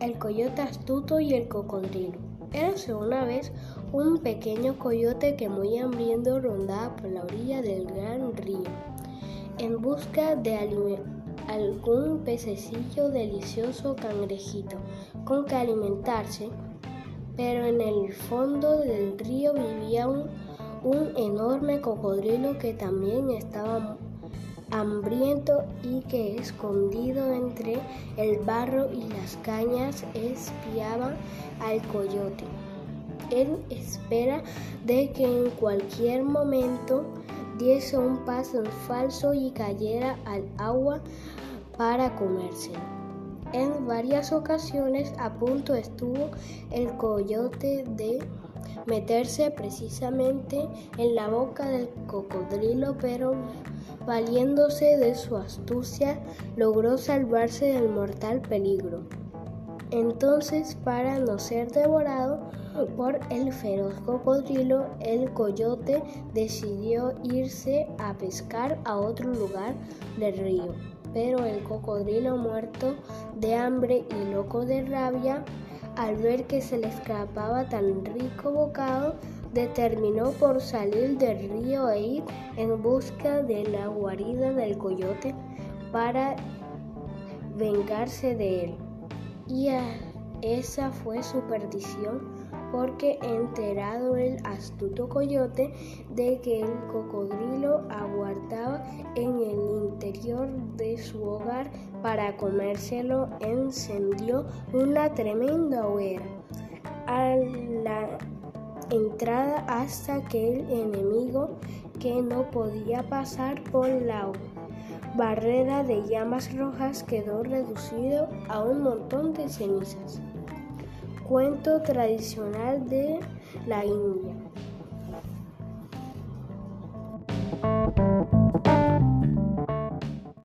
El coyote astuto y el cocodrilo. Érase una vez un pequeño coyote que muy hambriento rondaba por la orilla del gran río en busca de algún pececillo delicioso cangrejito con que alimentarse, pero en el fondo del río vivía un, un enorme cocodrilo que también estaba hambriento y que escondido entre el barro y las cañas espiaba al coyote. Él espera de que en cualquier momento diese un paso falso y cayera al agua para comérselo. En varias ocasiones a punto estuvo el coyote de meterse precisamente en la boca del cocodrilo, pero valiéndose de su astucia, logró salvarse del mortal peligro. Entonces, para no ser devorado por el feroz cocodrilo, el coyote decidió irse a pescar a otro lugar del río. Pero el cocodrilo muerto de hambre y loco de rabia, al ver que se le escapaba tan rico bocado, determinó por salir del río e ir en busca de la guarida del coyote para vengarse de él. Y esa fue su perdición porque enterado el astuto coyote de que el cocodrilo aguardaba en el interior de su hogar para comérselo, encendió una tremenda hoguera. La entrada hasta que el enemigo que no podía pasar por la barrera de llamas rojas quedó reducido a un montón de cenizas. Cuento tradicional de la India.